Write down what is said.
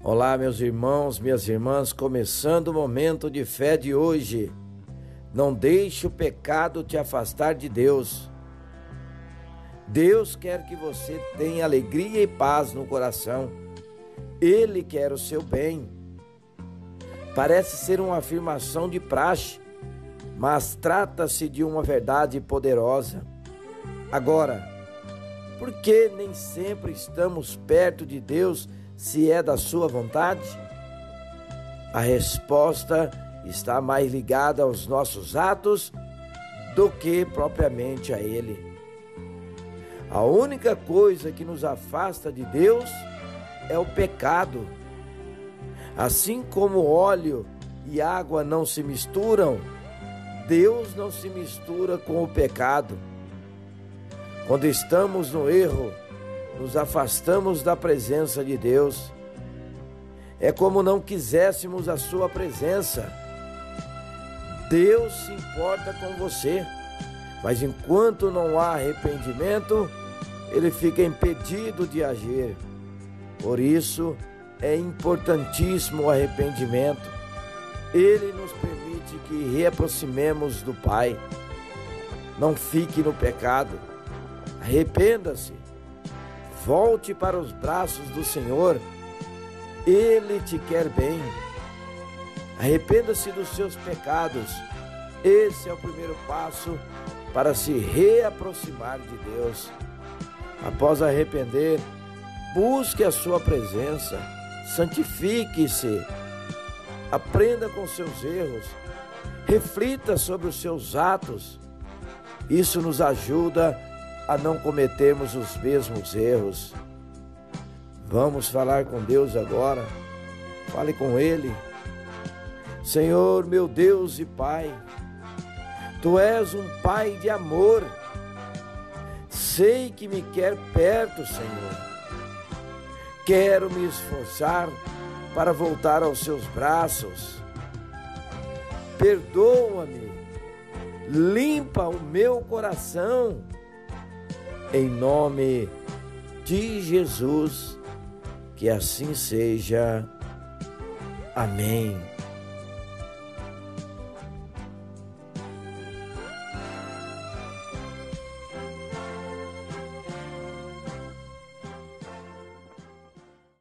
Olá, meus irmãos, minhas irmãs, começando o momento de fé de hoje. Não deixe o pecado te afastar de Deus. Deus quer que você tenha alegria e paz no coração. Ele quer o seu bem. Parece ser uma afirmação de praxe, mas trata-se de uma verdade poderosa. Agora, por que nem sempre estamos perto de Deus? Se é da sua vontade? A resposta está mais ligada aos nossos atos do que propriamente a Ele. A única coisa que nos afasta de Deus é o pecado. Assim como óleo e água não se misturam, Deus não se mistura com o pecado. Quando estamos no erro, nos afastamos da presença de Deus. É como não quiséssemos a Sua presença. Deus se importa com você, mas enquanto não há arrependimento, ele fica impedido de agir. Por isso, é importantíssimo o arrependimento. Ele nos permite que reaproximemos do Pai. Não fique no pecado. Arrependa-se Volte para os braços do Senhor, Ele te quer bem. Arrependa-se dos seus pecados, esse é o primeiro passo para se reaproximar de Deus. Após arrepender, busque a sua presença, santifique-se, aprenda com seus erros, reflita sobre os seus atos. Isso nos ajuda a não cometermos os mesmos erros. Vamos falar com Deus agora. Fale com Ele. Senhor, meu Deus e Pai, Tu és um Pai de amor. Sei que me quer perto, Senhor. Quero me esforçar para voltar aos Seus braços. Perdoa-me, limpa o meu coração em nome de Jesus, que assim seja. Amém.